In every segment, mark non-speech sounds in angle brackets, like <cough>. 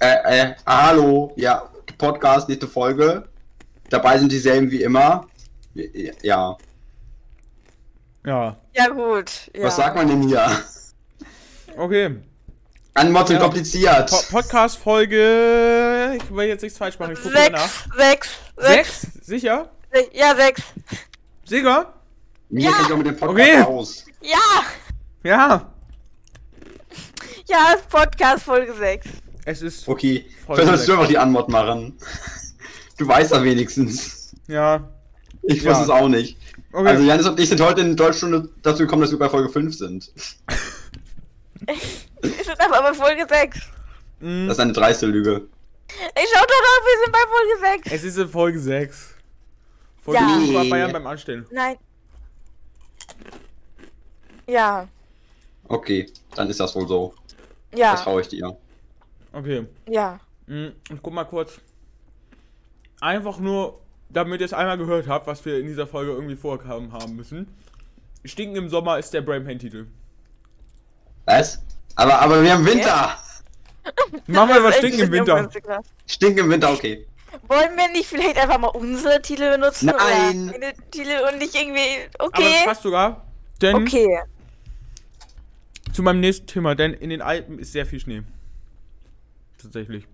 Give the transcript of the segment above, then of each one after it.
Äh, äh, hallo, ja, Podcast, nächste Folge. Dabei sind dieselben wie immer. Ja. Ja. Ja, gut. Ja. Was sagt man denn hier? Okay. Anmod sind Ja. kompliziert. Po Podcast-Folge. Ich will jetzt nichts falsch machen. Ich gucke mal nach. Sechs, sechs, sechs, Sechs? Sicher? sechs. Ja, sechs. Sicher? Mir Ja. mit dem Podcast Okay. aus. Ja! Ja. Ja, ist Podcast Folge 6. Es ist. Okay, vielleicht sollst du einfach die Anmod machen. Du weißt ja wenigstens. Ja. Ich Ja. wusste es auch nicht. Okay. Also Janis und ich sind heute in Deutschstunde dazu gekommen, dass wir bei Folge 5 sind. Wir sind aber bei Folge 6. Mm, Das ist eine dreiste Lüge. Ich schau doch noch, wir sind bei Folge 6. es ist in Folge 6. Folge Ja. 5 war Bayern beim Anstellen. Nein. Ja, Okay, dann ist das wohl so. Das ja, traue ich dir. Okay. ja. Mm, Ich guck mal kurz. Einfach nur, damit ihr es einmal gehört habt, was wir in dieser Folge irgendwie vorhaben haben müssen. Stinken im Sommer ist der Brainpain-Titel. Was? Aber, aber wir haben Winter! <laughs> Machen wir was Stinken im Winter. Stinken im Winter, okay. Wollen wir nicht vielleicht einfach mal unsere Titel benutzen? Nein. Oder meine Titel und nicht irgendwie. Aber Okay. das passt sogar. Denn Okay. zu meinem nächsten Thema, denn in den Alpen ist sehr viel Schnee. Tatsächlich.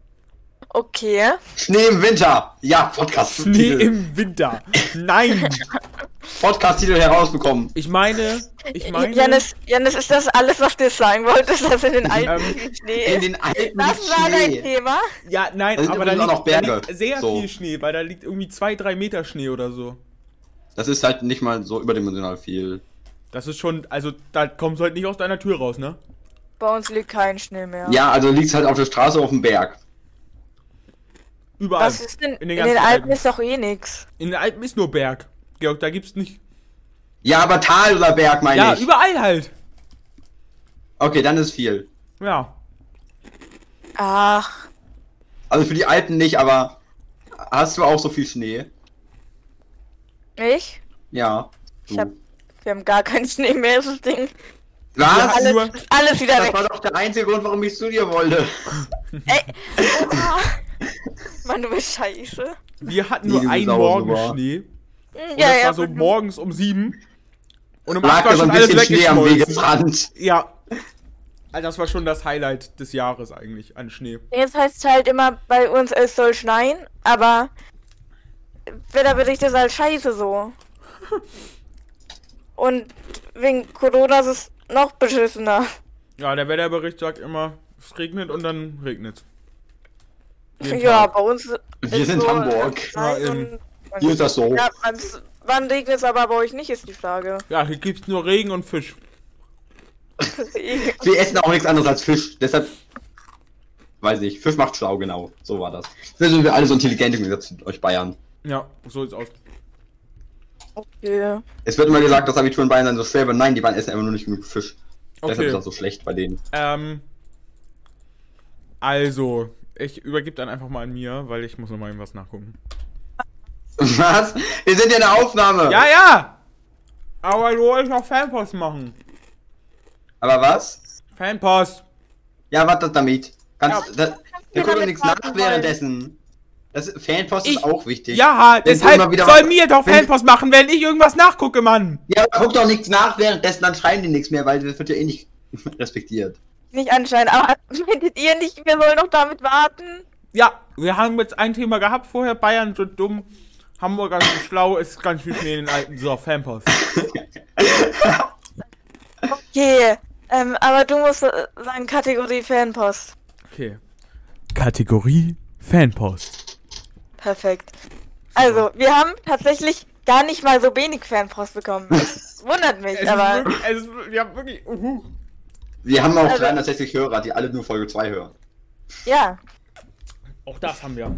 Okay. Schnee im Winter! Ja, Podcast. Schnee im Winter. Nein! <laughs> Podcast-Titel herausbekommen. Ich meine, ich meine. Janis, Janis, ist das alles, was du sagen wolltest, dass in den Alpen Ähm, viel Schnee In ist? den Alpen Das war dein Schnee. Thema? Ja, nein, Da aber da liegt, auch noch Berge. da liegt sehr So. viel Schnee, weil da liegt irgendwie zwei, drei Meter Schnee oder so. Das ist halt nicht mal so überdimensional viel. Das ist schon, also da kommst du halt nicht aus deiner Tür raus, ne? Bei uns liegt kein Schnee mehr. Ja, also liegt es halt auf der Straße auf dem Berg. Überall. Was ist denn? in In den den, ganzen Alpen Alpen. ist doch eh nix. In den Alpen ist nur Berg. Georg, da gibt's nicht. Ja, aber Tal oder Berg meine Ja, ich. überall halt. Okay, dann ist viel. Ja. Ach, Also für die Alpen nicht, aber hast du auch so viel Schnee? ich? Ja. Ich hab, wir haben gar keinen Schnee mehr, das Ding. Was? alle- Alles, alles wieder Das weg. war doch der einzige Grund, warum ich zu dir wollte. <laughs> Ey. <laughs> Mann, du bist scheiße. Wir hatten nur einen Morgen. Schnee. Und das war so morgens um sieben. Und um acht war schon ein alles bisschen Schnee am weggeschmolzen. Wegesrand. Ja. Also das war schon das Highlight des Jahres eigentlich an Schnee. Jetzt heißt es halt immer bei uns, es soll schneien, aber Wetterbericht ist halt scheiße so. <laughs> Und wegen Corona ist es noch beschissener. Ja, der Wetterbericht sagt immer, es regnet und dann regnet Jeden Ja, Tag. bei uns Wir ist sind so, Hamburg. Ja, und, Hier ist das so. ja, wann regnet es aber bei euch nicht, ist die Frage. Ja, hier gibt's nur Regen und Fisch. <laughs> Wir essen auch nichts anderes als Fisch. Deshalb. Weiß nicht. Fisch macht schlau, genau. So war das. Da sind wir alle so intelligent im Gegensatz zu euch Bayern. Ja, so sieht's aus. Okay. Es wird immer gesagt, dass Abitur in Bayern dann so schwer wird. Nein, die Bayern essen einfach nur nicht genug Fisch. Deshalb Okay. ist das so schlecht bei denen. Ähm, also, ich übergebe dann einfach mal an mir, weil ich muss noch mal irgendwas nachgucken. <laughs> Was? Wir sind ja in der Aufnahme. Ja, ja! Aber du wolltest noch Fanpost machen. Aber was? Fanpost. Ja, das damit? Kannst, Ja. da, wir gucken nichts nach währenddessen. Das Fanpost Ich- ist auch wichtig. Ja, Wenn deshalb soll mir doch Fanpost machen, wenn ich irgendwas nachgucke, Mann. Ja, aber guck doch nichts nach währenddessen, dann schreiben die nichts mehr, weil das wird ja eh nicht <laughs> respektiert. Nicht anscheinend, aber <laughs> findet ihr nicht, wir sollen noch damit warten? Ja, wir haben jetzt ein Thema gehabt vorher. Bayern sind dumm. Hamburger sind schlau. Ist ganz viel Schnee in den Alpen. So, Fanpost. Okay, ähm, aber du musst äh, sagen Kategorie Fanpost. Okay. Kategorie Fanpost. Perfekt. Also, wir haben tatsächlich gar nicht mal so wenig Fanpost bekommen. Das <laughs> wundert mich, Es aber wirklich, es wir haben wirklich, uhu. Wir haben auch Also- 360 Hörer, die alle nur Folge 2 hören. ja. Auch das haben wir.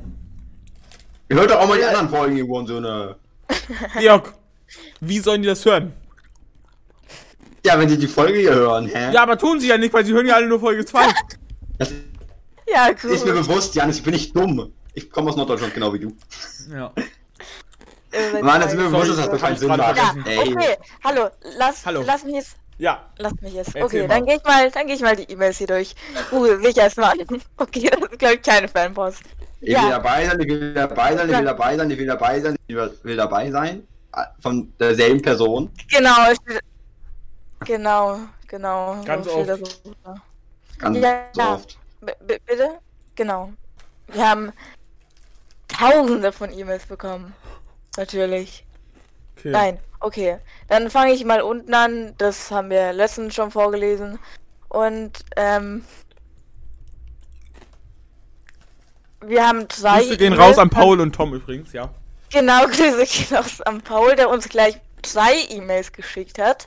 Ihr hört doch auch mal die anderen Folgen, ihr Wohnsöhne. <laughs> Georg, wie sollen die das hören? Ja, wenn sie die Folge hier hören, hä? Ja, aber tun sie ja nicht, weil sie hören ja alle nur Folge 2. Das Ja, ist mir bewusst, Janis, ich bin nicht dumm. Ich komme aus Norddeutschland, genau wie du. Ja. Äh, Mann, das ist mir Sorry. bewusst, dass das keinen ich Sinn macht. Ja, okay. Hallo, lass, Hallo. lass mich jetzt Ja. Lass mich jetzt. Erzähl Okay, mal. dann gehe ich mal, dann gehe ich mal die E-Mails hier durch. Google sich erstmal an. <laughs> Okay, das ist glaube ich keine Fanpost. Ich Ja. will dabei sein, ich will dabei sein, ich will dabei sein, ich will dabei sein, ich will- will dabei sein. Ah, Von derselben Person. Genau. es steht- Genau, genau. Ganz so oft. das so. Ganz Ja. so oft. B- bitte? Genau. Wir haben tausende von E-Mails bekommen. Natürlich. Okay. Nein, okay. Dann fange ich mal unten an. Das haben wir letztens schon vorgelesen. Und, ähm. Wir haben zwei. Grüße gehen E-Mails. raus an Paul und Tom übrigens, ja. Genau, <laughs> Grüße gehen raus an Paul, der uns gleich zwei E-Mails geschickt hat.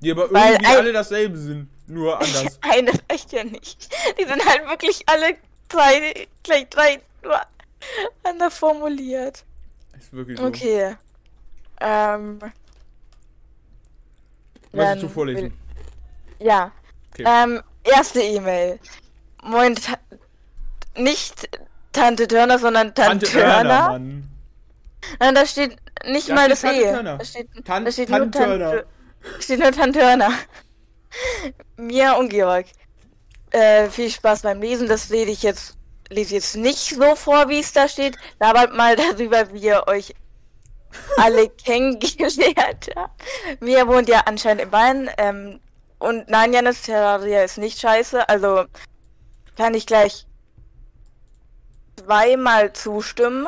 Die aber Weil irgendwie alle dasselbe sind, nur <laughs> anders. Eine reicht ja nicht. Die sind halt wirklich alle drei, gleich drei nur <laughs> anders formuliert. Ist wirklich so. Okay. Ähm. Möchtest du vorlesen? will- Ja. Okay. Ähm, erste E-Mail. Moin, Ta nicht Tante Turner, sondern Tante, Tante Turner, Turner. Mann. Nein, da steht nicht Da mal das Tante E. Turner. Da steht, Tan- da steht Tante nur Tante Turner. steht nur Tante Turner. <laughs> Mia und Georg. Äh, viel Spaß beim Lesen. Das lese ich jetzt, lese jetzt nicht so vor, wie es da steht. Labert mal <laughs> darüber, wie ihr euch alle <laughs> kennengelernt habt. Mia wohnt ja anscheinend in Bayern. Ähm, und nein, Janis Terraria ist nicht scheiße. Also kann ich gleich zweimal zustimmen.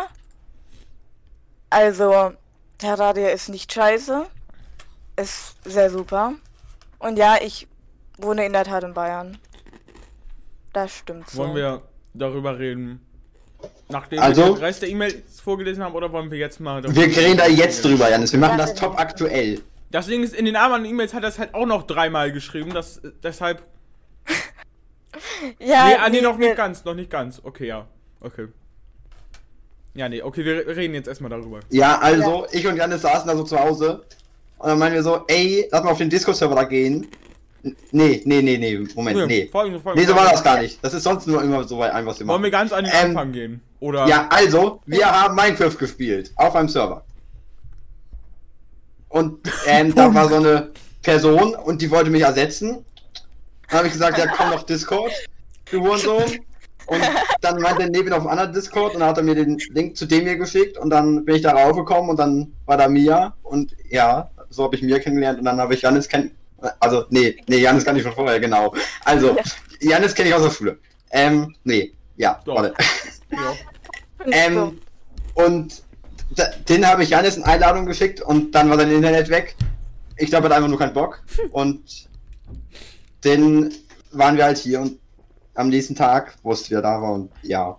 Also, Terraria ist nicht scheiße. Ist sehr super. Und ja, ich wohne in der Tat in Bayern. Das stimmt so. Wollen wir darüber reden? Nachdem Also- wir den Rest der E-Mails vorgelesen haben, oder wollen wir jetzt mal darüber Wir reden da jetzt drüber, Janis. Wir machen das top aktuell. Das Ding ist, in den anderen E-Mails hat er es halt auch noch dreimal geschrieben, das, deshalb... Ja, nee, ah, nee, noch nicht ganz, noch nicht ganz. Okay, ja. Okay. Ja, nee, okay, wir reden jetzt erstmal darüber. Ja, also, ich und Janis saßen da so zu Hause. Und dann meinen wir so, ey, lass mal auf den Discord-Server da gehen. Nee, nee, nee, nee, Moment, nee. Folgendes, folgendes, Nee, so war das gar nicht. Das ist sonst nur immer so weit ein, was wir Wollen wir machen. ganz an den Ähm, Anfang gehen? Oder... Ja, also, wir haben Minecraft gespielt. Auf einem Server. Und ähm, da war so eine Person und die wollte mich ersetzen. Dann habe ich gesagt, ja komm doch Discord, du Hurensohn. Und dann meinte er neben auf einem anderen Discord und dann hat er mir den Link zu dem hier geschickt und dann bin ich da raufgekommen und dann war da Mia und ja, so habe ich Mia kennengelernt und dann habe ich Janis kenn... Also, nee, nee, Janis kann ich schon vorher, genau. Also, Janis kenne ich aus der Schule. Ähm, nee, ja, Doch. warte. Ja. Ähm, und den habe ich Janis eine Einladung geschickt und dann war sein Internet weg. Ich glaube, er hat einfach nur keinen Bock. <laughs> Und dann waren wir halt hier und am nächsten Tag wusste wir da war und ja.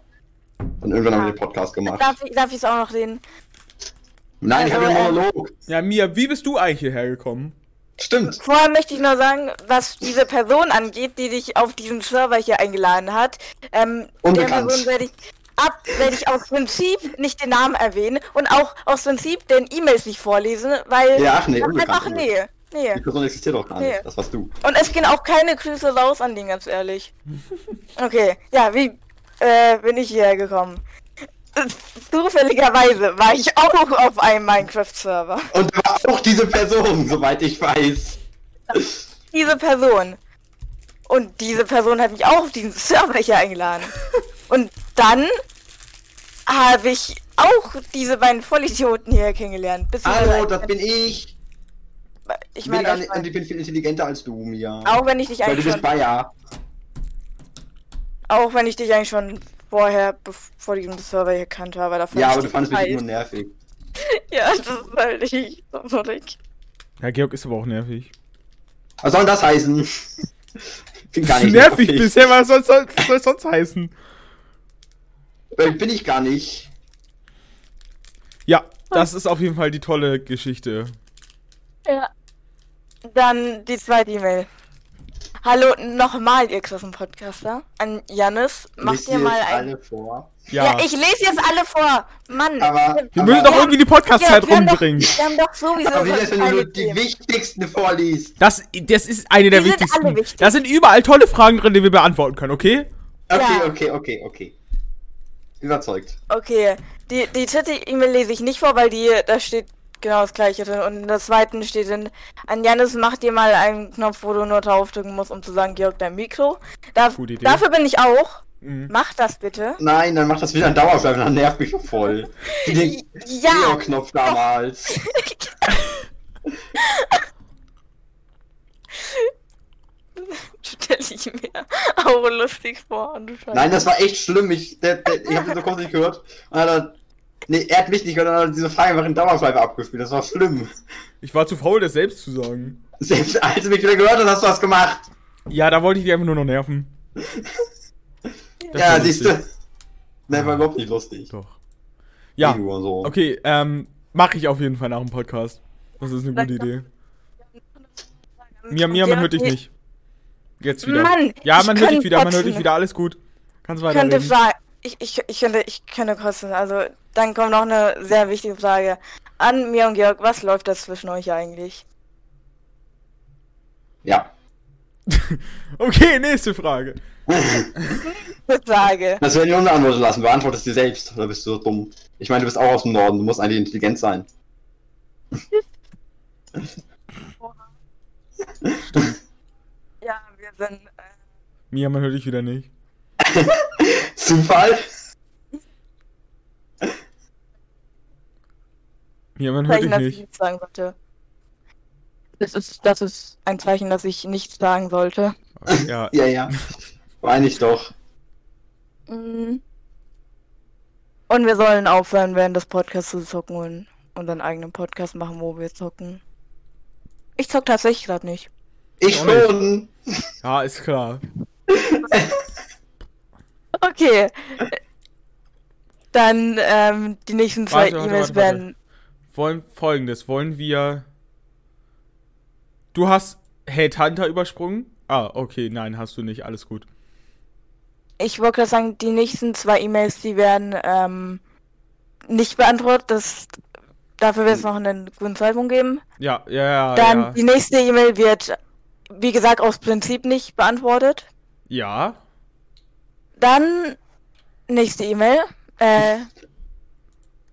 Dann irgendwann haben wir den Podcast gemacht. Darf ich, es auch noch reden? Nein, ich habe Also, einen Monolog. ja, Mia, wie bist du eigentlich hierher gekommen? Stimmt. Vorher möchte ich nur sagen, was diese Person angeht, die dich auf diesen Server hier eingeladen hat. Ähm, der Unbekannt. Person werde ich ab, werde ich aus Prinzip nicht den Namen erwähnen und auch aus Prinzip den E-Mails nicht vorlesen, weil Ja, ach nee, unbekannt. einfach nee, nee. Die Person existiert doch gar Nee. nicht. Das warst du. Und es gehen auch keine Grüße raus an den, ganz ehrlich. Okay, ja, wie äh, bin ich hierher gekommen? Zufälligerweise war ich auch auf einem Minecraft-Server. Und da war auch diese Person, soweit ich weiß. Diese Person. Und diese Person hat mich auch auf diesen Server hier eingeladen. Und dann habe ich auch diese beiden Vollidioten hier kennengelernt. Hallo, das bin ich. ich bin, meine, gar ich mein, und ich bin viel intelligenter als du, Mia. auch wenn ich dich Weil du eigentlich bist schon, Bayer. auch wenn ich dich eigentlich schon vorher, vor diesem Server hier kannte, aber davon Ja, ich aber du fandest mich nur nervig. <laughs> Ja, das ist halt nicht so verrückt. Ja, Georg ist aber auch nervig. Was soll das heißen? <laughs> bin gar nicht nervig bisher, was soll soll soll sonst heißen? Äh, Bin ich gar nicht. Ja, das ist auf jeden Fall die tolle Geschichte. Ja. Dann die zweite E-Mail. Hallo nochmal, ihr krassen Podcaster. An Janis, macht ihr dir mal jetzt ein. alle vor. Ja, Ja, ich lese jetzt alle vor. Mann. Aber, wir aber, müssen doch irgendwie die Podcast-Zeit Ja, wir haben doch- rumbringen. Wir haben doch sowieso aber wie das, wenn du die wichtigsten vorliest? Das, das ist eine der Die sind wichtigsten. alle wichtig. Da sind überall tolle Fragen drin, die wir beantworten können, okay? Okay, Ja. okay, okay, okay. Überzeugt. Okay, die, die dritte E-Mail lese ich nicht vor, weil die, da steht genau das gleiche drin. Und in der zweiten steht dann, an Janis mach dir mal einen Knopf, wo du nur draufdrücken musst, um zu sagen, Georg, dein Mikro. Da, Gute Idee. dafür bin ich auch. Mhm. Mach das bitte. Nein, dann macht das wieder ein Dauerschleifen, dann nervt mich voll. Wie den Ja, Geo-Knopf damals. <laughs> stell ich mir auch lustig vor. und du Scheiße. Nein, das war echt schlimm. Ich, der, der, ich hab den so kurz nicht gehört. Und dann hat nee, er hat mich nicht gehört, dann hat er diese Frage einfach in Dauerschleife abgespielt. Das war schlimm. Ich war zu faul, das selbst zu sagen. Selbst als du mich wieder gehört hast, hast du was gemacht. Ja, da wollte ich dich einfach nur noch nerven. <laughs> Ja, siehst du. Nein, war überhaupt nicht lustig. Doch. Ja, so. okay, ähm, mache ich auf jeden Fall nach dem Podcast. Das ist eine gute Idee. Mia, Mia, man hört dich nicht. Jetzt wieder. Mann, ja, ich man hört dich wieder, man hört dich wieder, alles gut. Kannst Ich könnte. Ich, ich, ich könnte, ich könnte kosten. Also, dann kommt noch eine sehr wichtige Frage. An mir und Georg, was läuft da zwischen euch eigentlich? Ja. <laughs> Okay, nächste Frage. Frage. Das werden wir unbeantwortet lassen. Beantwortest dir selbst. Oder bist du so dumm? Ich meine, du bist auch aus dem Norden. Du musst eigentlich intelligent sein. <laughs> Ja, wir sind. Äh, Mia, man hört dich wieder nicht. <laughs> Zufall? Mia, man hört Zeichen, dich dass ich nicht. nichts sagen sollte. Das ist, das ist ein Zeichen, dass ich nichts sagen sollte. Ja, Ja, ja. Meine ich doch. Mhm. Und wir sollen aufhören, während des Podcasts zu zocken und unseren eigenen Podcast machen, wo wir zocken. Ich zock tatsächlich gerade nicht. Ich schon. ja, ist klar. <laughs> Okay. Dann ähm, die nächsten zwei E-Mails werden. Wollen folgendes, wollen wir. Du hast Headhunter übersprungen? Ah, okay, nein, hast du nicht, alles gut. Ich wollte gerade sagen, die nächsten zwei E-Mails, die werden ähm, nicht beantwortet. Das, dafür wird es noch einen guten Zeitpunkt geben. Ja, ja, ja. Dann ja. die nächste E-Mail wird, wie gesagt, aus Prinzip nicht beantwortet. ja. Dann nächste E-Mail. Äh,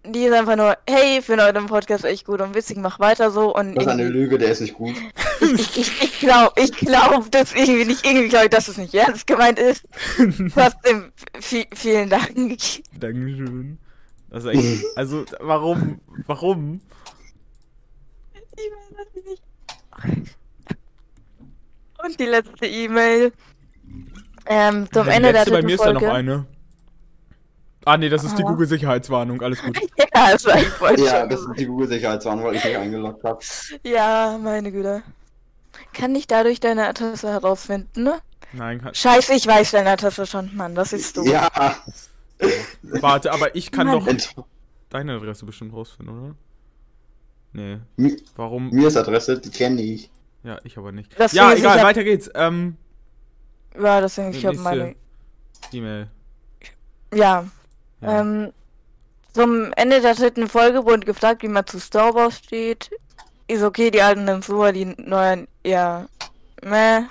die ist einfach nur, hey, finde euren Podcast echt gut und witzig, mach weiter so. Und Das ist eine Lüge, der ist nicht gut. <laughs> ich, ich, ich glaube, ich glaube das irgendwie nicht, irgendwie glaube ich, dass es nicht ernst gemeint ist. <laughs> Trotzdem, vi- vielen Dank. Dankeschön. Echt. <laughs> Also, warum? Warum? Ich weiß es nicht. Und die letzte E-Mail. Ähm, zum Ende der letzte bei dritten mir ist da Folge. noch eine. Ah, nee, das ist die Ah. Google-Sicherheitswarnung, alles gut. <laughs> Ja, das war ich Ja, das ist die Google-Sicherheitswarnung, weil ich mich eingeloggt habe. Ja, meine Güte. Kann ich dadurch deine Adresse herausfinden, ne? Nein, kann, Scheiße, ich weiß deine Adresse schon, Mann, das ist doof. Ja. warte, aber ich kann Mann. doch deine Adresse bestimmt rausfinden, oder? Nee. Mi- Warum? Mir ist Adresse, die kenne ich. Ja, ich aber nicht. Das ja, egal, hab- weiter geht's. Ähm, Ja, deswegen, ich habe meine. E-Mail. Ja, Ja. ähm, zum Ende der dritten Folge wurde gefragt, wie man zu Star Wars steht. Ist okay, die alten sind super, die neuen eher. Meh.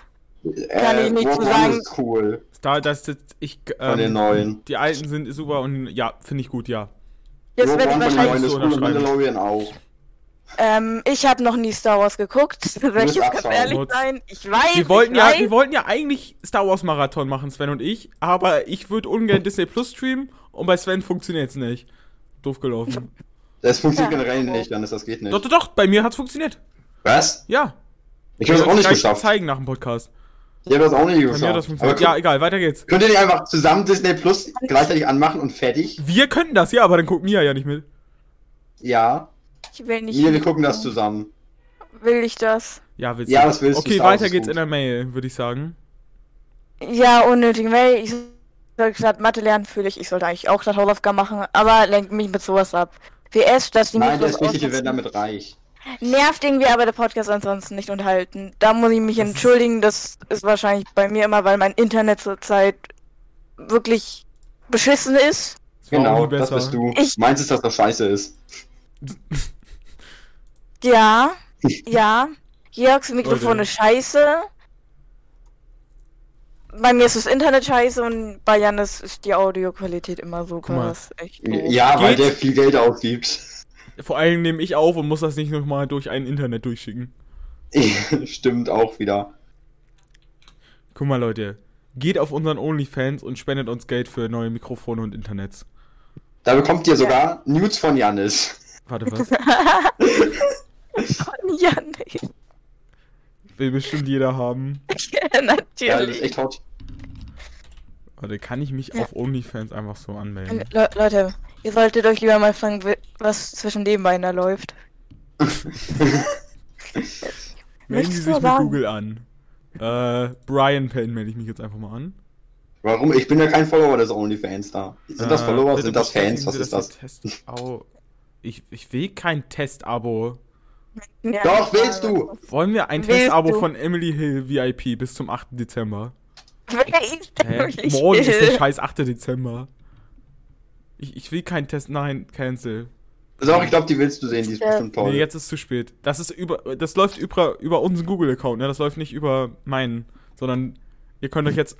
Kann ich nicht zu sagen. ist cool. da, das ist, ich, Von den ähm, neuen. die alten sind super und ja, finde ich gut, ja. Jetzt werde ich wahrscheinlich. so cool und unterschreiben. Mandalorian auch. Ähm, ich habe noch nie Star Wars geguckt. <laughs> Soll ich jetzt ganz ehrlich sein? Ich weiß. Wir wollten ich ja, weiß. wir wollten ja eigentlich Star Wars Marathon machen, Sven und ich, aber ich würde ungern Disney Plus streamen und bei Sven funktioniert's nicht. Doof gelaufen. Das funktioniert Ja. generell nicht, dann ist das geht nicht. Doch, doch, doch, bei mir hat's funktioniert. Was? Ja. Ich habe das auch nicht geschafft. zeigen nach dem Podcast. Ich habe das auch nicht Bei mir hat das geschafft. funktioniert. Aber Ja, ja, egal, weiter geht's. könnt ihr nicht einfach zusammen Disney Plus gleichzeitig anmachen und fertig? Wir könnten das, ja, aber dann guckt Mia ja nicht mit. Ja. Ich will nicht. Wir, wir gucken das zusammen. Will ich das? Ja, willst Ja, du? was willst du? Okay, Wars weiter ist geht's gut. in der Mail, würde ich sagen. Ja, unnötig Mail. Ich soll gerade Mathe lernen, fühle ich. Ich sollte eigentlich auch das Hausaufgaben machen, aber lenkt mich mit sowas ab. WS, dass die Nein, das Wichtige, wir werden ausnutzen. damit reich. Nervt irgendwie aber der Podcast ansonsten nicht unterhalten. Da muss ich mich Das ist- entschuldigen. Das ist wahrscheinlich bei mir immer, weil mein Internet zurzeit wirklich beschissen ist. Das Genau, das bist du. Ich- Meinst du, dass das scheiße ist? <laughs> Ja, <laughs> ja. Georgs Mikrofon Leute. ist scheiße. Bei mir ist das Internet scheiße und bei Janis ist die Audioqualität immer super. Guck mal. Das ist echt doof. Ja, weil der viel Geld ausgibt. Vor allem nehme ich auf und muss das nicht nochmal durch ein Internet durchschicken. <laughs> Stimmt auch wieder. Guck mal, Leute. Geht auf unseren OnlyFans und spendet uns Geld für neue Mikrofone und Internets. Da bekommt ihr sogar Nudes von Janis. Warte, was? <laughs> Ja, nee. Will bestimmt jeder haben. <laughs> Ja, Ja, das ist natürlich. echt hot. Warte, kann ich mich Ja. auf OnlyFans einfach so anmelden? Le Leute, ihr solltet euch lieber mal fragen, was zwischen den beiden da läuft. <laughs> Melden Sie sich mit sagen. Google an. Äh, Brian Payne melde ich mich jetzt einfach mal an. Warum? Ich bin ja kein Follower des OnlyFans da. Sind das Äh, Follower? bitte Sind das Fans? Was ist das? Test Au. Ich, ich will kein Testabo. Ja, Doch, willst du? Wollen wir ein Testabo von Emily Hill VIP bis zum 8. Dezember? Wer ist denn Hä? wirklich Morgen ist der Hill? scheiß 8. Dezember. Ich, ich will kein Test. Nein, cancel. Doch, ich glaube, die willst du sehen, die ist Ja. bestimmt toll. Nee, jetzt ist zu spät. Das ist über. Das läuft über, über unseren Google-Account, ne? Das läuft nicht über meinen. Sondern ihr könnt euch jetzt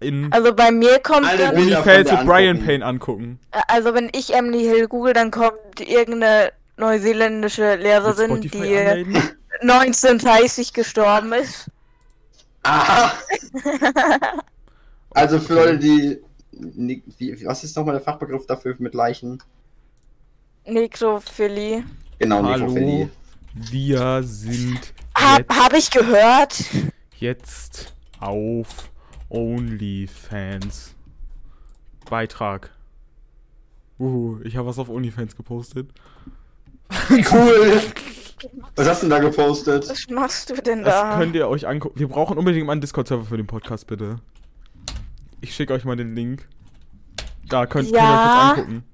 in Also bei mir kommt Alle dann, Brian angucken. Payne angucken. also wenn ich Emily Hill google, dann kommt irgendeine neuseeländische Lehrerin, die anmelden. 1930 gestorben ist. Aha! Also für Leute, die. Wie, was ist nochmal der Fachbegriff dafür mit Leichen? Nekrophilie. Genau, Hallo. Nekrophilie. Wir sind Hab, jetzt, hab ich gehört. jetzt auf OnlyFans. Beitrag. Uhu, ich habe was auf OnlyFans gepostet. <laughs> Cool! Was hast du denn da gepostet? Was machst du denn Das da? könnt ihr euch angucken. Wir brauchen unbedingt mal einen Discord-Server für den Podcast, bitte. Ich schicke euch mal den Link. Da könnt, könnt ihr euch Ja. jetzt angucken.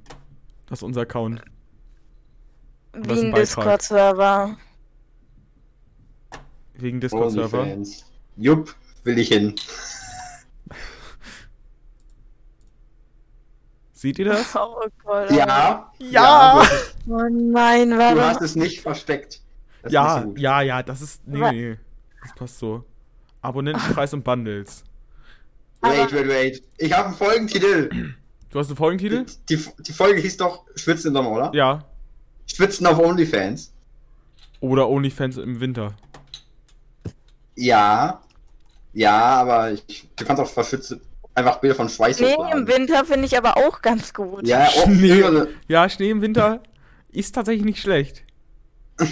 Das ist unser Account. das Wie ein ein. Discord-Server. Wegen Discord-Server. Jupp, will ich hin. Seht ihr das? <laughs> Oh Gott. Ja. Ja. du, Oh nein, du warum? hast es nicht versteckt. Das Ja, ja, ja, das ist. Nee, nee. Das passt so. Abonnentenpreis und Bundles. Wait, wait, wait. Ich habe einen Folgentitel. Du hast einen Folgentitel? Die, die Folge hieß doch Schwitzen im Sommer, oder? Ja. Schwitzen auf OnlyFans. Oder OnlyFans im Winter. Ja. Ja, aber ich, du kannst auch verschwitzen. Einfach Bilder von Schweiß Nee, hochladen. im Winter finde ich aber auch ganz gut. Ja, oh, Schnee. Ja, Schnee im Winter ist tatsächlich nicht schlecht. <laughs>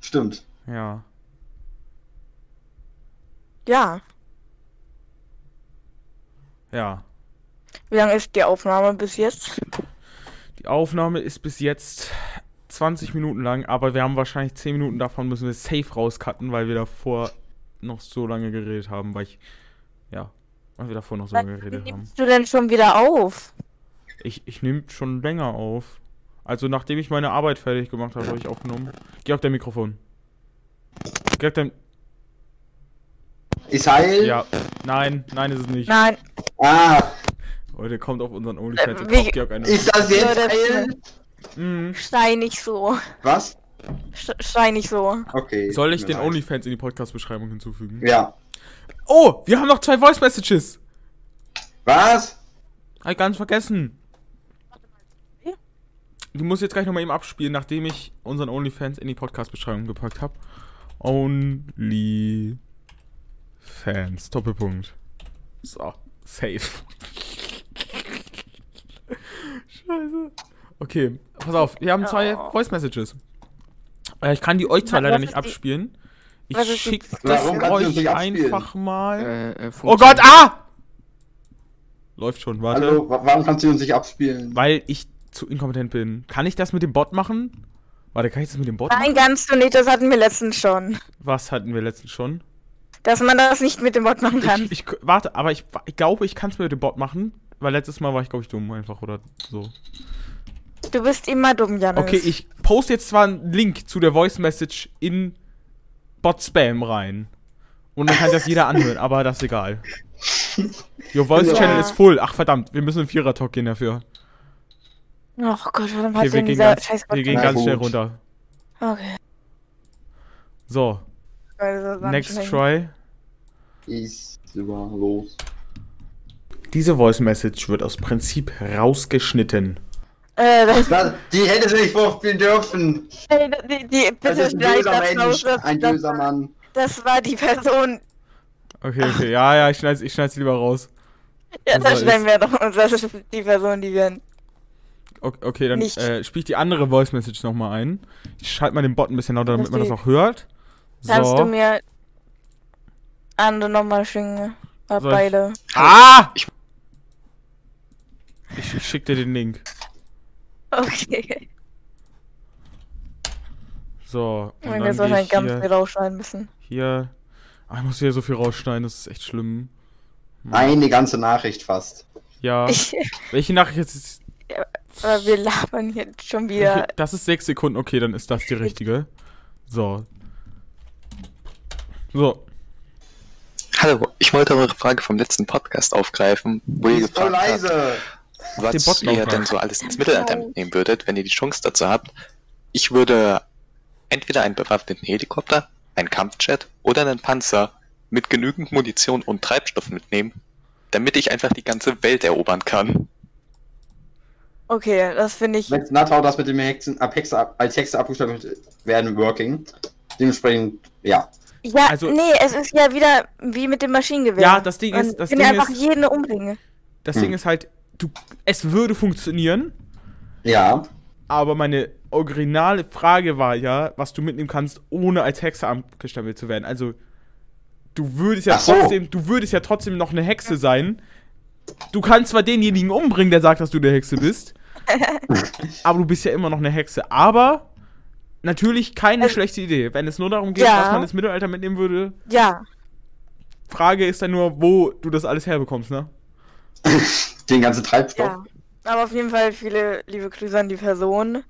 Stimmt. Ja. Ja. Ja. Wie lange ist die Aufnahme bis jetzt? Die Aufnahme ist bis jetzt 20 Minuten lang, aber wir haben wahrscheinlich 10 Minuten davon müssen wir safe rauscutten, weil wir davor noch so lange geredet haben, weil ich. Ja. Weil wir davor noch so lange Wann geredet haben. nimmst du denn schon wieder auf? Ich, ich nehme schon länger auf. Also nachdem ich meine Arbeit fertig gemacht habe, habe ich aufgenommen. Geh auf dein Mikrofon. Geh auf dein. Ist heil? Ja. Nein, nein ist es nicht. Nein, Ah, Heute kommt auf unseren OnlyFans Äh, Georg eine. ist das jetzt Leute, heil? Mhm. schrei nicht so. Was? Sch schrei nicht so. Okay. Soll ich den leid. OnlyFans in die Podcast-Beschreibung hinzufügen? Ja. Oh, wir haben noch zwei Voice Messages. Was? Hab ich ganz vergessen. Ja. Du musst jetzt gleich nochmal eben abspielen, nachdem ich unseren OnlyFans in die Podcast-Beschreibung gepackt habe. OnlyFans. Doppelpunkt. So, safe. <laughs> Scheiße. Okay, pass auf, wir haben zwei. Voice Messages. Äh, ich kann die euch zwar leider nicht die- abspielen. Ich was ist Warum das kannst du uns euch einfach mal. Äh, äh, Oh Gott, ah! Läuft schon, warte. Hallo, wa- warum kannst du uns nicht abspielen? Weil ich zu inkompetent bin. Kann ich das mit dem Bot machen? Warte, kann ich das mit dem Bot Nein, machen? kannst du nicht, das hatten wir letztens schon. Was hatten wir letztens schon? Dass man das nicht mit dem Bot machen kann. Ich, ich warte, aber ich, ich glaube, ich kann es mit dem Bot machen, weil letztes Mal war ich, glaube ich, dumm einfach oder so. Du bist immer dumm, Janis. Okay, ich poste jetzt zwar einen Link zu der Voice Message in Bot Spam rein. Und dann kann das jeder anhören, aber das ist egal. Your Voice Ja. Channel ist full. Ach verdammt, wir müssen einen Vierer-Talk gehen dafür. Oh Gott, warum hat Okay, wir denn gehen dieser ganz, scheiß wir gehen Na ganz gut. schnell runter. Okay. So, Also, next try. Ist los. Diese Voice Message wird aus Prinzip rausgeschnitten. Äh, das, Das, die hätte sie nicht vorspielen dürfen. Ey, die, die, Das bitte ist ein böser das Mensch. Das, Ein das, böser Mann. das war die Person. Okay, okay. Ja, ja, ich schneide ich schneid's lieber raus. Ja, Das das schneiden wir doch. Und das ist die Person, die wir. Okay, okay dann Nicht. äh, spiele ich die andere Voice Message nochmal ein. Ich schalte mal den Bot ein bisschen lauter, damit man das auch hört. Kannst du So. mir andere nochmal schicken? Oder Soll ich- beide. Ah! Ich, ich schick dir den Link. Okay. So. Und Und dann jetzt geh wahrscheinlich ich ganz hier, viel rausschneiden müssen. hier. Ah, ich muss wieder so viel rausschneiden, das ist echt schlimm. Eine ganze Nachricht fast. Ja. <laughs> Ich, Welche Nachricht jetzt ist. aber wir labern jetzt schon wieder. Das ist sechs Sekunden, okay, dann ist das die richtige. So. So. Hallo, ich wollte eure Frage vom letzten Podcast aufgreifen, wo ihr Die gefragt habt, leise. Bot was ihr denn so alles ins Mittelalter mitnehmen würdet, wenn ihr die Chance dazu habt. Ich würde entweder einen bewaffneten Helikopter, einen Kampfjet oder einen Panzer mit genügend Munition und Treibstoff mitnehmen, damit ich einfach die ganze Welt erobern kann. Okay, das finde ich. Wenn Natau das mit dem Hexen, ab Hexe, als Hexe abgestellt wird, werden working. Dementsprechend, ja. Ja, Also- nee, es ist ja wieder wie mit dem Maschinengewehr. Ja, das Ding ist- das wenn Ding ich einfach ist- jeden umbringe. Das Hm. Ding ist halt, du, es würde funktionieren, Ja. aber meine originale Frage war ja, was du mitnehmen kannst, ohne als Hexe abgestempelt zu werden. Also, du würdest ja so. trotzdem, du würdest ja trotzdem noch eine Hexe sein. Du kannst zwar denjenigen umbringen, der sagt, dass du eine Hexe bist, <laughs> aber du bist ja immer noch eine Hexe. Aber natürlich keine Also- schlechte Idee. Wenn es nur darum geht, Ja. was man ins Mittelalter mitnehmen würde, Ja, Frage ist dann nur, wo du das alles herbekommst, ne? <laughs> Den ganzen Treibstoff. ja. Aber auf jeden Fall viele liebe Grüße an die Person.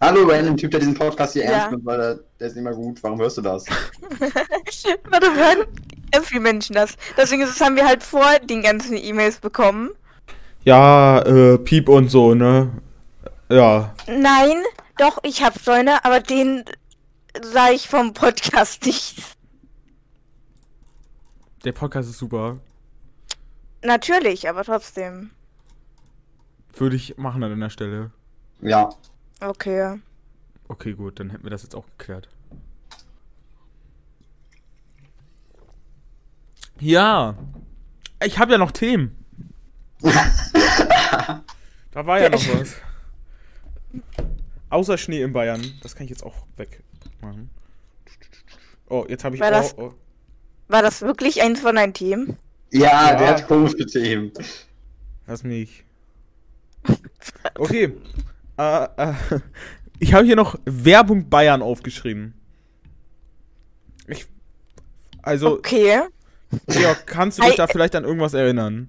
Hallo, random Typ, der diesen Podcast hier Ja. ernst nimmt, weil der, der ist nicht mehr gut. Warum hörst du das? <laughs> Warte, hören ganz viele Menschen das. Deswegen ist es, haben wir halt vor den ganzen E-Mails bekommen. Ja, äh, Piep und so, ne? Ja. Nein, doch, ich hab so eine, aber den sah ich vom Podcast <laughs> nicht. Der Podcast ist super. Natürlich, aber trotzdem. Würde ich machen an deiner Stelle. Ja. Okay. Okay, gut, dann hätten wir das jetzt auch geklärt. Ja. Ich habe ja noch Themen. <laughs> da war ja noch <laughs> was. Außer Schnee in Bayern. Das kann ich jetzt auch wegmachen. Oh, jetzt habe ich War das- oh, oh. War das wirklich eins von deinen Themen? Ja, Ja. der hat komische Themen. Lass mich. Okay. Äh, äh, ich habe hier noch Werbung Bayern aufgeschrieben. Ich, also, Okay. Georg, kannst du dich da vielleicht an irgendwas erinnern?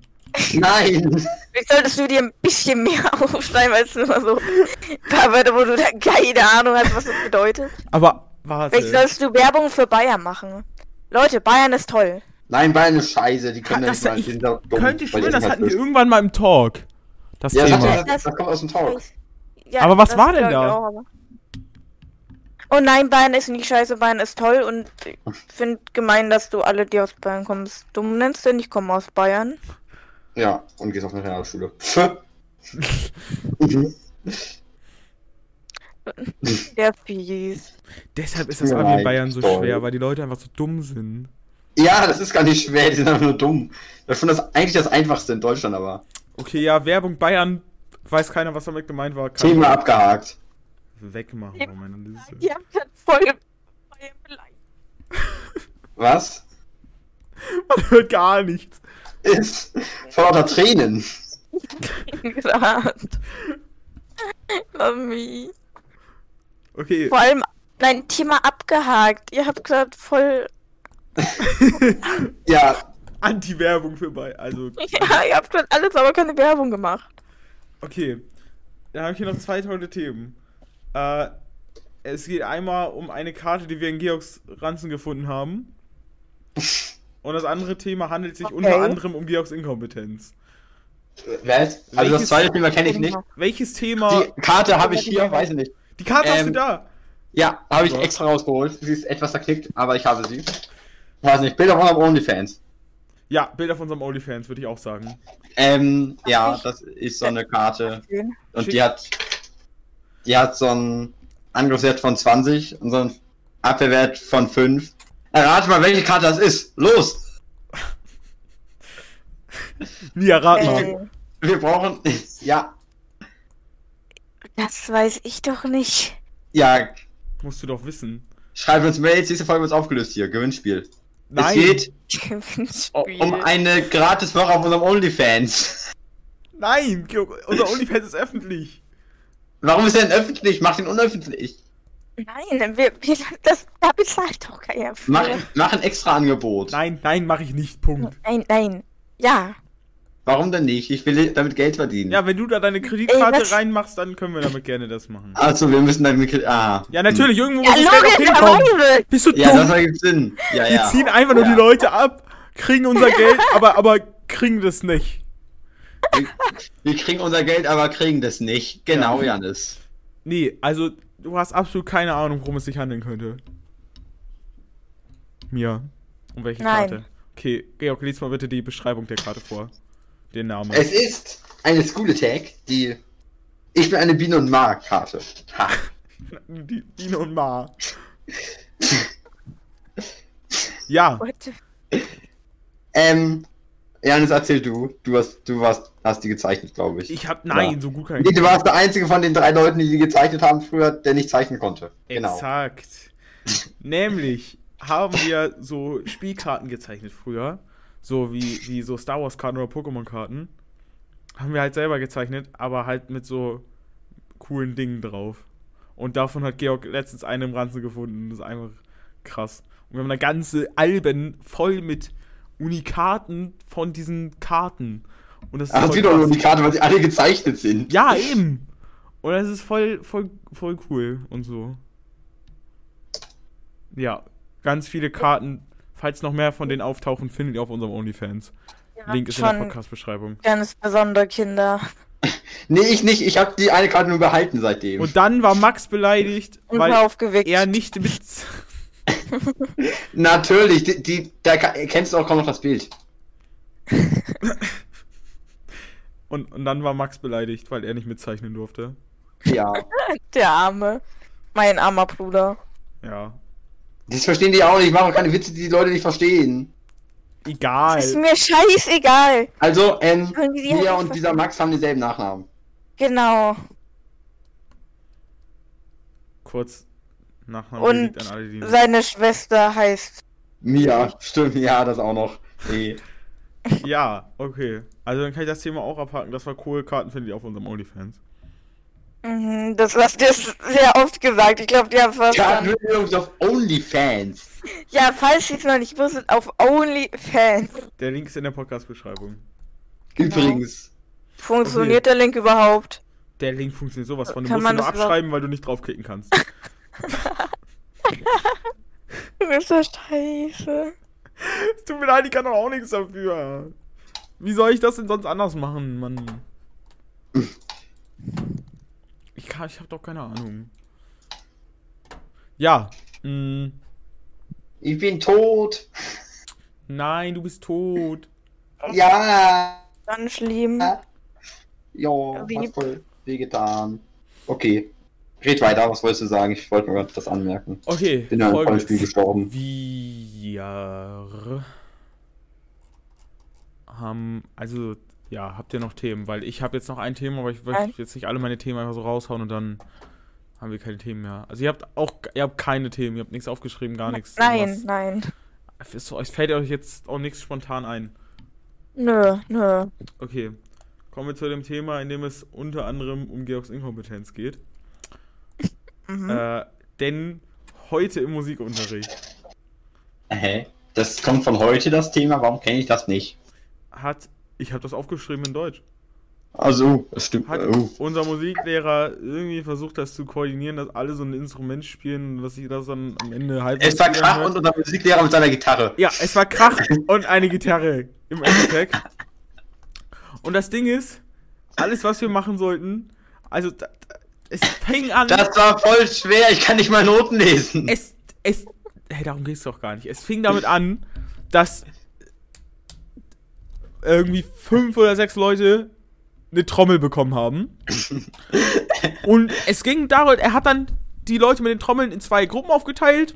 Nein! Vielleicht solltest du dir ein bisschen mehr <laughs> aufschreiben als nur so ein paar Wörter, wo du da keine Ahnung hast, was das bedeutet. Aber warte. Vielleicht sollst du Werbung für Bayern machen. Leute, Bayern ist toll. Nein, Bayern ist scheiße. Die können ja das, nicht mal. ich dumm, könnte ich schwören, das halt hatten wir irgendwann mal im Talk. Das Ja, das, Thema. hat ja, das, das kommt aus dem Talk. Ja, Aber was das war denn da? auch, Oh nein, Bayern ist nicht scheiße, Bayern ist toll und ich finde gemein, dass du alle, die aus Bayern kommst, dumm nennst, denn ich komme aus Bayern. Ja, und gehst auf eine Realschule. <laughs> Der fies. Deshalb ist das Tut mir in Bayern so schwer, weil die Leute einfach so dumm sind. Ja, das ist gar nicht schwer, die sind einfach nur dumm. Das ist schon das, eigentlich das Einfachste in Deutschland, aber. Okay, ja, Werbung Bayern. Weiß keiner, was damit gemeint war. Kann Thema abgehakt. Wegmachen von meiner Liste. Die haben gerade voll. Was? <laughs> Man hört gar nichts. Ist vor lauter Tränen. gesagt. Mami. Okay. Vor allem, nein, Thema abgehakt. Ihr habt gesagt, voll. <laughs> Ja, Anti-Werbung für Bayern. Also, <laughs> Ja, ihr habt gesagt alles, aber keine Werbung gemacht. okay. Dann habe ich hier noch zwei tolle Themen. Äh, es geht einmal um eine Karte, die wir in Georgs Ranzen gefunden haben. Und das andere Thema handelt sich Okay. unter anderem um Georgs Inkompetenz. was? Also Welches- das zweite Thema kenne ich nicht. Welches Thema. Die Karte habe ich hier, weiß ich nicht. Die Karte hast du Ähm, da. Ja, habe ich extra rausgeholt. Sie ist etwas verknickt, aber ich habe sie. Weiß nicht, Bilder von OnlyFans. Ja, Bilder von unserem OnlyFans, würde ich auch sagen. Ähm, ja, ich- das ist so eine Karte. Und die hat, die hat so einen Angriffswert von 20 und so einen Abwehrwert von 5. Errate mal, welche Karte das ist. Los! <laughs> Mia, rat mal. Äh, Wir brauchen. <laughs> Ja, das weiß ich doch nicht. ja. Musst du doch wissen. Schreibt uns Mails, nächste Folge wird aufgelöst hier. Gewinnspiel. Nein. Es geht um eine gratis Woche auf unserem OnlyFans. Nein, unser OnlyFans ist öffentlich. Warum ist der denn öffentlich? Mach den unöffentlich. Nein, wir, wir, das, da bezahlt doch keiner für. Mach, mach ein extra Angebot. Nein, nein, mache ich nicht. Punkt. Nein, nein. Ja. Warum denn nicht? Ich will damit Geld verdienen. Ja, wenn du da deine Kreditkarte Ey, reinmachst, dann können wir damit gerne das machen. Also, wir müssen damit. Ah. Ja, natürlich, irgendwo Ja, muss das Geld auch hinkommen. Bist du Ja, dumm? das ergibt Sinn. Ja, Wir ja. ziehen einfach nur Ja. die Leute ab, kriegen unser <laughs> Geld, aber, aber kriegen das nicht. Wir kriegen unser Geld, aber kriegen das nicht. Genau, Ja. Janis. Nee, also du hast absolut keine Ahnung, worum es sich handeln könnte. Mia. Um welche Nein. Karte? Okay, Georg, lies mal bitte die Beschreibung der Karte vor. Den Namen. Es ist eine School Attack, die. Ich bin eine Biene und Mar-Karte. Ha. <laughs> Die Biene und Ma. ja, Ähm. Janis, erzähl du. Du hast, du warst, hast die gezeichnet, glaube ich. ich hab. Nein, Ja. so gut kann ich Nee, du warst der einzige von den drei Leuten, die die gezeichnet haben früher, der nicht zeichnen konnte. Genau. Exakt. <laughs> Nämlich haben wir so Spielkarten gezeichnet früher. So wie, wie so Star Wars Karten oder Pokémon Karten. Haben wir halt selber gezeichnet, aber halt mit so coolen Dingen drauf. Und davon hat Georg letztens eine im Ranzen gefunden. Das ist einfach krass. Und wir haben da ganze Alben voll mit Unikaten von diesen Karten. Und das ist Ach, sie doch nur Karte, weil sie alle gezeichnet sind. Ja, eben. Und das ist voll, voll, voll cool und so. Ja, ganz viele Karten. Falls noch mehr von denen auftauchen, findet ihr auf unserem OnlyFans. Wir Link ist in der Podcast-Beschreibung. ganz besondere Kinder. <laughs> Nee, ich nicht. Ich habe die eine Karte nur behalten seitdem. Und dann war Max beleidigt, Und weil aufgeweckt. er nicht mit. <laughs> Natürlich, die, die, da kennst du auch kaum noch das Bild. <laughs> Und, und dann war Max beleidigt, weil er nicht mitzeichnen durfte. Ja. Der Arme. Mein armer Bruder. Ja. Das verstehen die auch nicht. Ich mache auch keine Witze, die die Leute nicht verstehen. Egal. Ist mir scheißegal. Also, ähm, die die Mia halt und dieser Max haben denselben Nachnamen. Genau. Kurz Nachname Und an alle, die. seine Schwester heißt. Mia, stimmt, ja, das auch noch. Nee. Ja, okay. Also dann kann ich das Thema auch abhaken. Das war cool. Karten findet ihr auf unserem OnlyFans. Mhm, das hast du sehr oft gesagt. Ich glaube, die haben wird übrigens auf OnlyFans. Ja, falls ihr es noch nicht wusstet, auf OnlyFans. Der Link ist in der Podcast-Beschreibung. Genau. Übrigens. Funktioniert der Link überhaupt? Der Link funktioniert sowas von. Du Kann musst ihn man nur überhaupt- abschreiben, weil du nicht draufklicken kannst. <laughs> Du bist so scheiße. Es tut mir leid, ich kann doch auch nichts dafür. Wie soll ich das denn sonst anders machen, Mann? <laughs> Ich kann, ich hab doch keine Ahnung. Ja. Mh, Ich bin tot. nein, du bist tot. Ja. Ganz schlimm. Jo, Wie- hat voll wehgetan. Okay. Red weiter, was wolltest du sagen? Ich wollte nur gerade das anmerken. Okay, Bin ja im. Rollenspiel gestorben. Wir haben, also, ja, habt ihr noch Themen? Weil ich habe jetzt noch ein Thema, aber ich möchte jetzt nicht alle meine Themen einfach so raushauen und dann haben wir keine Themen mehr. Also ihr habt auch, ihr habt keine Themen, ihr habt nichts aufgeschrieben, gar nichts. Nein, irgendwas. nein. Es, es fällt euch jetzt auch nichts spontan ein. Nö, nö. Okay, kommen wir zu dem Thema, in dem es unter anderem um Georgs Inkompetenz geht. Mhm. Äh, denn heute im Musikunterricht Hä? Das kommt von heute, das Thema. Warum kenne ich das nicht? hat, ich habe das aufgeschrieben in Deutsch. Also, das stimmt. hat Oh. unser Musiklehrer irgendwie versucht, das zu koordinieren, dass alle so ein Instrument spielen, dass sie das dann am Ende halb. Es war Krach und unser Musiklehrer mit seiner Gitarre. Ja, es war Krach und eine Gitarre im Endeffekt. Und das Ding ist, alles, was wir machen sollten, also es fing an. Das war voll schwer. Ich kann nicht mal Noten lesen. es, es, hey, darum geht's doch gar nicht. Es fing damit an, dass irgendwie fünf oder sechs Leute eine Trommel bekommen haben. Und es ging darum, er hat dann die Leute mit den Trommeln in zwei Gruppen aufgeteilt.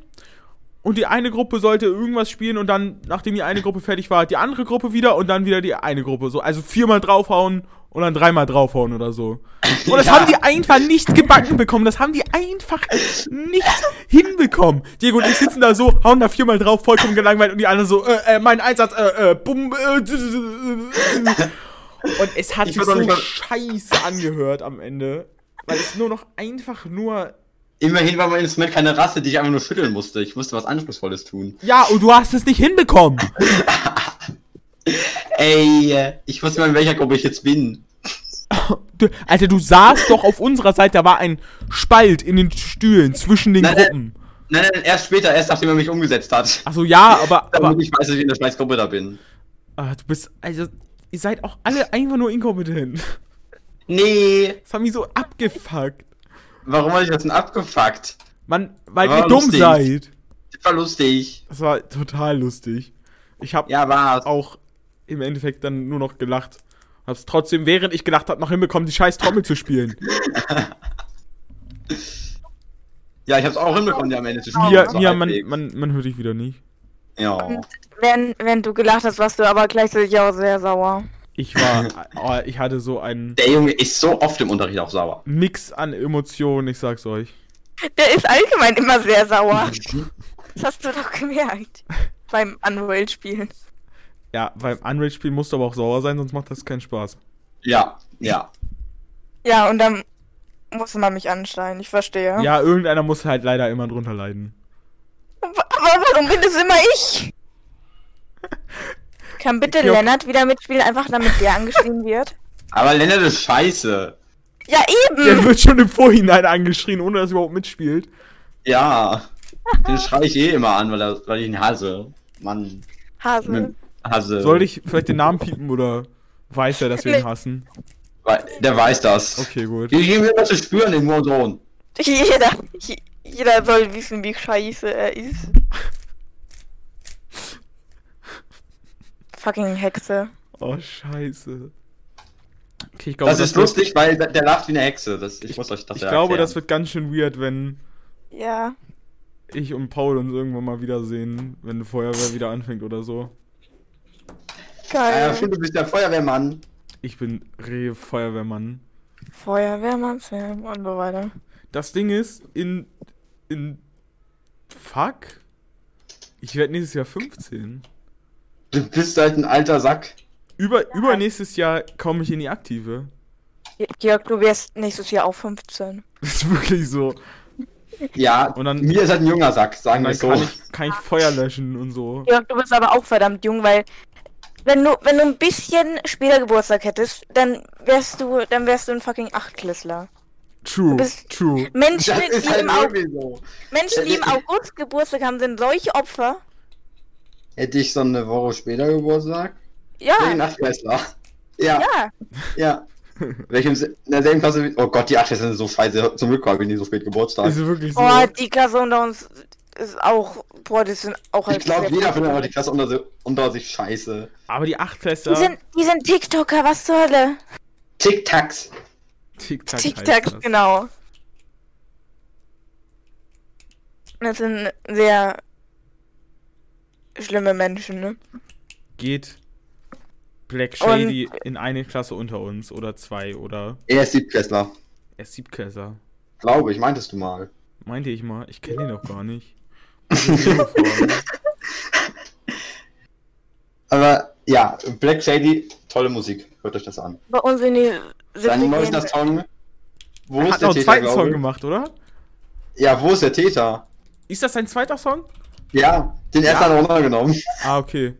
Und die eine Gruppe sollte irgendwas spielen und dann, nachdem die eine Gruppe fertig war, die andere Gruppe wieder und dann wieder die eine Gruppe. So, also viermal draufhauen und dann dreimal draufhauen oder so. <laughs> Und das Ja. haben die einfach nicht gebacken bekommen. Das haben die einfach nicht hinbekommen. Diego und ich sitzen da so, hauen da viermal drauf, vollkommen gelangweilt und die anderen so, äh, äh, mein Einsatz, äh, äh, bumm, äh, Und es hat Ich sich so was- scheiße angehört am Ende. Weil es nur noch einfach nur. Immerhin war mein Instrument keine Rasse, die ich einfach nur schütteln musste. Ich musste was Anspruchsvolles tun. Ja, und du hast es nicht hinbekommen. <laughs> Ey, äh, ich wusste mal, in welcher Gruppe ich jetzt bin. <laughs> Du, Alter, du saßt doch auf unserer Seite, da war ein Spalt in den Stühlen zwischen den Nein. Gruppen. Nein, nein, erst später, erst nachdem er mich umgesetzt hat. Achso, ja, <laughs> aber. aber ich weiß, dass ich in der scheiß Gruppe da bin. ah, du bist. Also, ihr seid auch alle einfach nur inkompetent. Nee, Das hat mich so abgefuckt. warum habe ich das denn abgefuckt? Mann, weil ihr dumm lustig. seid. Das war lustig. Das war total lustig. Ich hab Ja, war's. auch im Endeffekt dann nur noch gelacht. Hab's trotzdem, während ich gelacht hab, noch hinbekommen, die scheiß Trommel zu spielen. <laughs> Ja, ich hab's auch hinbekommen, die am Ende zu spielen. Ja, So ja man, halbwegs. man, man hört dich wieder nicht. Ja. Wenn, wenn du gelacht hast, warst du aber gleichzeitig auch sehr sauer. Ich war, oh, ich hatte so einen Der Junge ist so oft im Unterricht auch sauer. Mix an Emotionen, ich sag's euch. Der ist allgemein immer sehr sauer. <laughs> Das hast du doch gemerkt. Beim Unreal-Spielen. Ja, beim Unreal-Spiel musst du aber auch sauer sein, sonst macht das keinen Spaß. Ja, ja. Ja, und dann musste man mich anschreien, ich verstehe. Ja, irgendeiner muss halt leider immer drunter leiden. Aber warum bin es immer ich? Kann bitte Georg- Lennart wieder mitspielen, einfach damit der angeschrien wird? Aber Lennart ist scheiße. Ja, Der eben! wird schon im Vorhinein angeschrien, ohne dass er überhaupt mitspielt. Ja. Den schrei ich eh immer an, weil, er, weil ich ihn hasse. Mann. Hase. Hasse. Soll ich vielleicht den Namen piepen oder weiß er, dass wir ihn hassen? Der weiß das. Okay, gut. Die geben mir das zu spüren, den Hurensohn. Jeder, je- jeder soll wissen, wie scheiße er ist. Fucking Hexe. Oh, scheiße. Okay, ich glaube, Das ist wird- lustig, weil der lacht wie eine Hexe. Das, ich muss euch das Ich glaube, erklären. das wird ganz schön weird, wenn Ja. ich und Paul uns irgendwann mal wiedersehen, wenn die Feuerwehr wieder anfängt oder so. Ja, ja, Geil. stimmt, du bist der Feuerwehrmann. Ich bin Reh-Feuerwehrmann. Feuerwehrmann, Film und so weiter. Das Ding ist, in. in. Fuck? Ich werde nächstes Jahr 15. Du bist halt ein alter Sack. Über, übernächstes Jahr komme ich in die Aktive. Georg, du wirst nächstes Jahr auch 15. <laughs> Das ist wirklich so. Ja, Und dann- mir ist halt ein junger Sack, sagen wir so. kann ich, kann ich Feuer löschen und so. Georg, du bist aber auch verdammt jung, weil wenn du, wenn du ein bisschen später Geburtstag hättest, dann wärst du, dann wärst du ein fucking Achtklässler. True, bist- true. Menschen, Das ist die, halt im Au wirklich so. Menschen, die im August Geburtstag haben, sind solche Opfer. Hätte ich so eine Woche später Geburtstag? Ja, Den Achtklässler. Ja, ja. ja. <laughs> Welchem, in derselben Klasse wie. Oh Gott, die Achtklässler sind so scheiße. Zum Glück habe ich nie so spät Geburtstag. Ist wirklich so. Oh, die Klasse unter uns ist auch, boah, die sind auch ich glaube, jeder findet aber die Klasse unter, si- unter sich scheiße. Aber die Die Achtklässler. sind, die sind TikToker, was zur Hölle? Tic-Tacs. Tic-Tac. TikTok, heißt das. genau. Das sind sehr schlimme Menschen, ne? Geht Black Shady in eine Klasse unter uns oder zwei oder Er ist Siebtklässler. er ist Siebtklässler. Glaube ich, meintest du mal. Meinte ich mal. Ich kenne ihn doch gar nicht. Aber ja, Black Shady, tolle Musik. Hört euch das an. Bei uns in die Sein neuester Song. Wo Er ist hat der noch einen Täter, zweiten Song gemacht, oder? Ja, wo ist der Täter? Ist das sein zweiter Song? Ja, den Ja. hat er runtergenommen. Ah, okay.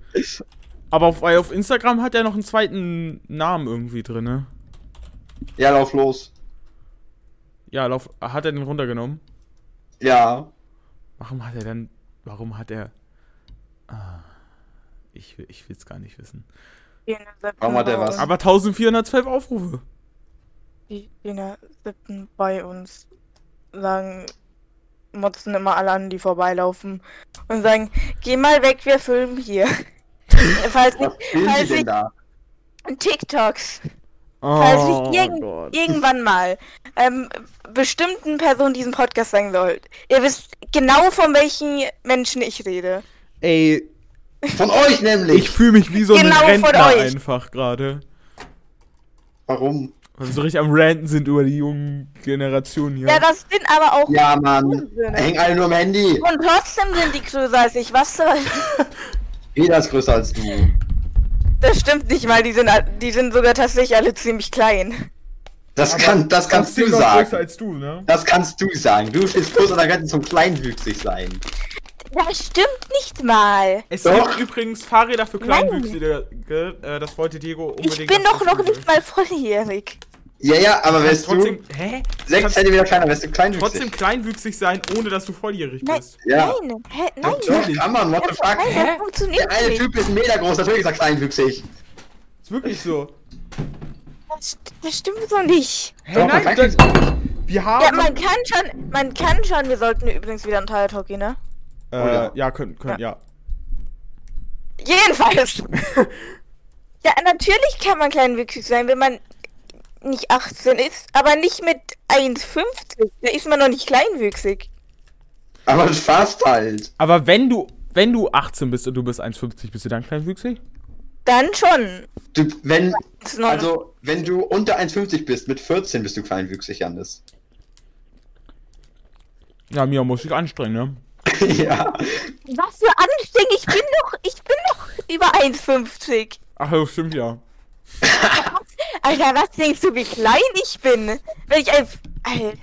Aber auf, auf Instagram hat er noch einen zweiten Namen irgendwie drin, ne? Ja, lauf los. Ja, lauf, hat er den runtergenommen? Ja. Warum hat er dann. Warum hat er. Ah, ich will ich will's gar nicht wissen. Warum hat er was? Aber 1412 Aufrufe. Die in der siebten bei uns sagen, motzen immer alle an, die vorbeilaufen und sagen, geh mal weg, wir filmen hier. <laughs> falls, Was filmen falls, ich? TikToks. Oh, Falls ich irgend, Gott. irgendwann mal ähm, bestimmten Personen diesen Podcast sagen soll. Ihr wisst genau, von welchen Menschen ich rede. Ey, Von <laughs> euch nämlich! ich fühle mich wie so Genau ein von Rentner euch. einfach gerade. Warum? Weil wir so richtig am Ranten sind über die jungen Generationen hier. Ja, das sind aber auch. Ja, Mann. Hängen alle nur am Handy. Und trotzdem sind die größer als ich. Was soll. Jeder ist größer als du. Das stimmt nicht mal. Die sind, die sind sogar tatsächlich alle ziemlich klein. Das, kann, das kannst du sagen. als du, ne? Das kannst du sagen. Du stehst kurz an der Grenze zum Kleinwüchsig sein. Das stimmt nicht mal. Es Doch. gibt übrigens Fahrräder für Nein. Kleinwüchsige. Äh, das wollte Diego unbedingt. Ich bin doch noch nicht mal volljährig. Ja, ja, aber wärst trotzdem. du Hä? 6 kannst cm kleiner, wärst du kleinwüchsig. trotzdem kleinwüchsig sein, ohne dass du volljährig Nein, bist. Ja. nein, hä, nein. Natürlich. Doch, kann man, what the fuck? nein, Hä? das funktioniert Der eine. Typ ist ein Meter groß, natürlich ist er kleinwüchsig. Ist wirklich so. Das, das stimmt so nicht. Hä, Doch, nein, das, wir haben. Ja, man kann schon, man kann schon, wir sollten übrigens wieder ein Tire Talk gehen, ne? äh, Oh ja. ja, können, können, ja. Jedenfalls. <laughs> ja, natürlich kann man kleinwüchsig sein, wenn man nicht 18 ist, aber nicht mit 1,50. Da ist man noch nicht kleinwüchsig. Aber fast halt. Aber wenn du, wenn du 18 bist und du bist 1,50, bist du dann kleinwüchsig? Dann schon. Du, wenn, Das also, wenn du unter 1,50 bist, mit 14 bist du kleinwüchsig, Janis. Ja, Mia muss sich anstrengen, ne? <laughs> ja. was für anstrengend. Ich bin doch, ich bin doch über 1,50. Ach, ja, stimmt ja. <laughs> Alter, was denkst du, wie klein ich bin? Wenn ich ein... Alter.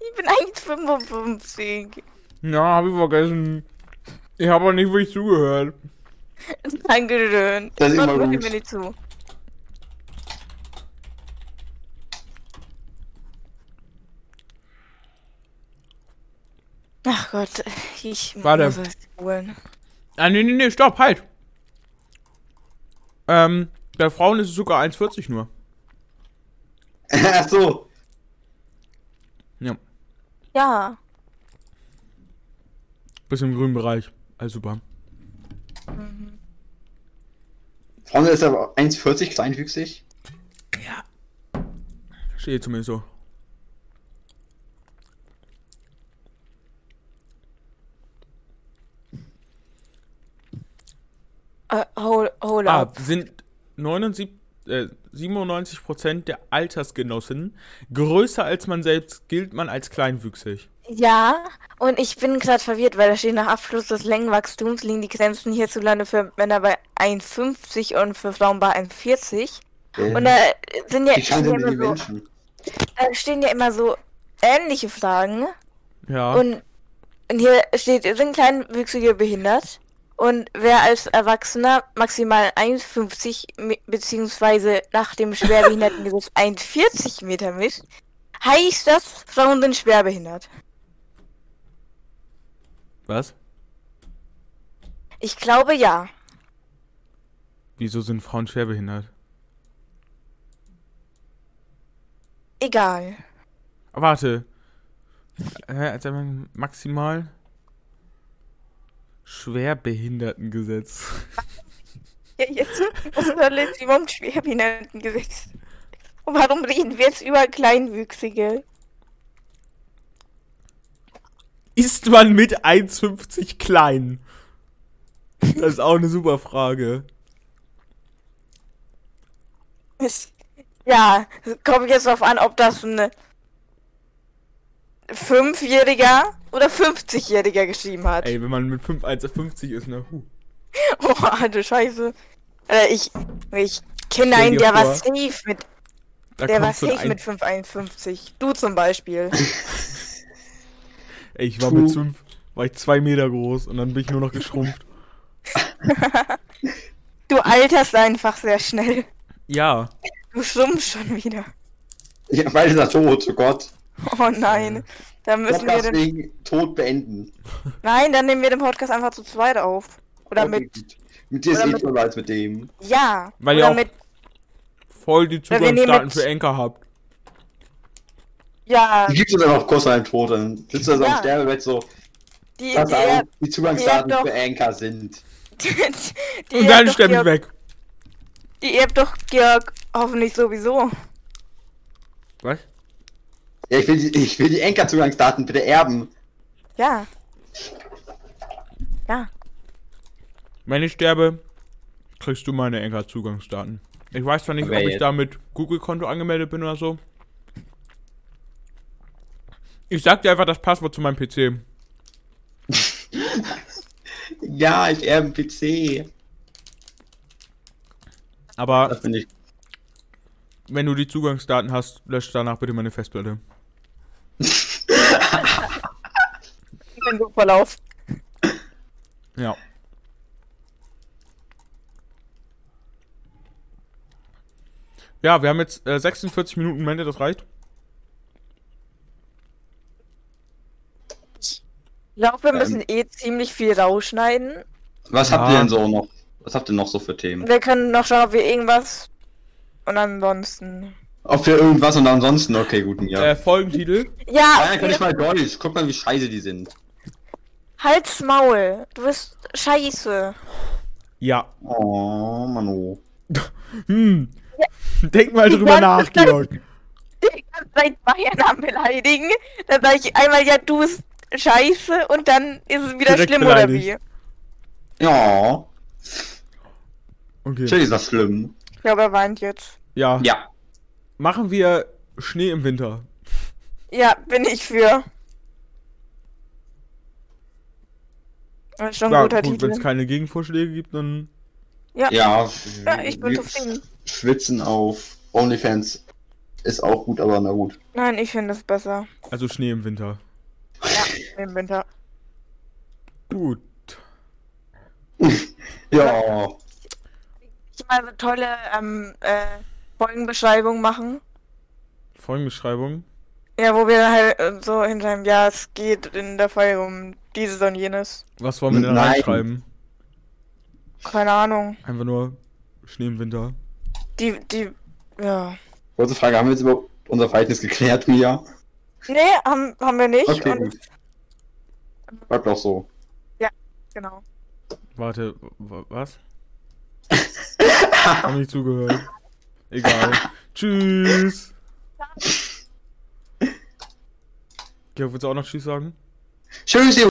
Ich bin 1,55. Ja, hab ich vergessen. Ich habe auch nicht wirklich zugehört. <laughs> Dankeschön. Das ist immer gut. mir nicht zu. Ach Gott, ich Warte. muss es holen. Ah, nee, nee, nee, stopp, halt. Ähm, bei Frauen ist es sogar 1,40 nur. <laughs> Ach so. Ja, Ja. bis im grünen Bereich. Also super. Frauen ist aber 1,40 kleinwüchsig. Ja. Steht zumindest so. Äh, hol, hol Ah, ab. sind 79, äh, 97% der Altersgenossen größer als man selbst, gilt man als kleinwüchsig. Ja, und ich bin gerade verwirrt, weil da steht nach Abschluss des Längenwachstums liegen die Grenzen hierzulande für Männer bei 1,50 und für Frauen bei 1,40. Und da sind ja, stehen ja immer so, Menschen? da stehen ja immer so ähnliche Fragen. Ja. Und, und hier steht, sind Kleinwüchsige behindert? Und wer als Erwachsener maximal 1,50 mi- beziehungsweise nach dem Schwerbehindertengesetz 1,40 <laughs> Meter misst, heißt das, Frauen sind schwerbehindert. Was? Ich glaube ja. Wieso sind Frauen schwerbehindert? Egal. Warte. Hä, also maximal Schwerbehindertengesetz. <laughs> Ja, jetzt was soll jetzt überhaupt Schwerbehindertengesetz? Und warum reden wir jetzt über Kleinwüchsige? Ist man mit 1,50 klein? Das ist auch eine super Frage. Ja, kommt jetzt darauf an, ob das ein Fünfjähriger oder 50-Jähriger geschrieben hat. Ey, wenn man mit 5 1,50 ist, ne? Huh. <laughs> Oh, du Scheiße. Äh, ich, ich kenne einen, der war vor, safe mit, Da der war ein safe mit 5,51. Du zum Beispiel. Ey, ich war True. mit 5, war ich 2 Meter groß und dann bin ich nur noch geschrumpft. <laughs> Du alterst einfach sehr schnell. Ja. Du schrumpfst schon wieder. Ja, beide sind tot, oh Gott. <laughs> Oh nein. Dann müssen wir Podcast den, wegen Tod beenden. Nein, dann nehmen wir den Podcast einfach zu zweit auf. Oder Okay, mit. gut. Mit dir ist oder eh mit- toller als mit dem. Ja. Weil oder ihr auch- mit. Voll die wir Zugangsdaten mit- für Anchor habt. Ja. Die gibst du dann auch kurz an deinem Tod, dann sitzt du da so Ja. am Sterbebett so, Die, die, auch die Zugangsdaten die für Anchor sind. die, die <laughs> Und dann sterbe ich weg. Die erbt doch Georg hoffentlich sowieso. Was? Ja, ich will die, ich will die Anchor-Zugangsdaten bitte erben. Ja. Ja. Wenn ich sterbe, kriegst du meine Enker-Zugangsdaten. Ich weiß zwar nicht, Aber ob ich jetzt- da mit Google-Konto angemeldet bin oder so. Ich sag dir einfach das Passwort zu meinem PC. <laughs> Ja, ich erbe einen PC. Aber Das finde ich. wenn du die Zugangsdaten hast, lösch danach bitte meine Festplatte. Wenn du Verlauf. Ja. Ja, wir haben jetzt äh, 46 Minuten Mente, das reicht. Ich glaube, wir Ähm. müssen eh ziemlich viel rausschneiden. Was Ja. habt ihr denn so noch? Was habt ihr noch so für Themen? Wir können noch schauen, ob wir irgendwas. Und ansonsten. Ob wir irgendwas und ansonsten, okay, guten ja. Äh, Folgentitel. Ja, Ja, kann ich mal Deutsch. Guck mal, wie scheiße die sind. Halt's Maul. Du bist scheiße. Ja. Oh, Manu. <laughs> Hm. Denk mal drüber nach, Georg. Die ganze Zeit Bayern am beleidigen. Dann sage ich einmal, ja, du bist scheiße und dann ist es wieder Direkt schlimm oder beleidigt. wie? Ja, Okay. natürlich ist das schlimm. Ich glaube, er weint jetzt. Ja. Ja. Machen wir Schnee im Winter. Ja, bin ich für. Das ist schon ein Ja, guter gut, wenn es keine Gegenvorschläge gibt, dann. Ja. Ja, Ja, ich bin zufrieden. Schwitzen auf OnlyFans ist auch gut, aber na gut. Nein, ich finde es besser. Also Schnee im Winter. Ja, im Winter. Gut. <laughs> Ja. Ich mal so tolle ähm, äh, Folgenbeschreibung machen. Folgenbeschreibung. Ja, wo wir dann halt äh, so hinschreiben, ja, es geht in der Folge um dieses und jenes. Was wollen wir denn Nein. reinschreiben? Keine Ahnung. Einfach nur Schnee im Winter. Die, die, ja. Kurze Frage, haben wir jetzt über unser Verhältnis geklärt, Mia? Nee, haben, haben wir nicht. Okay, und gut. Bleibt doch so. genau. Warte, wa- was? <laughs> Hab nicht zugehört. Egal. Tschüss. Georg, willst du auch noch Tschüss sagen? Tschüss, ihr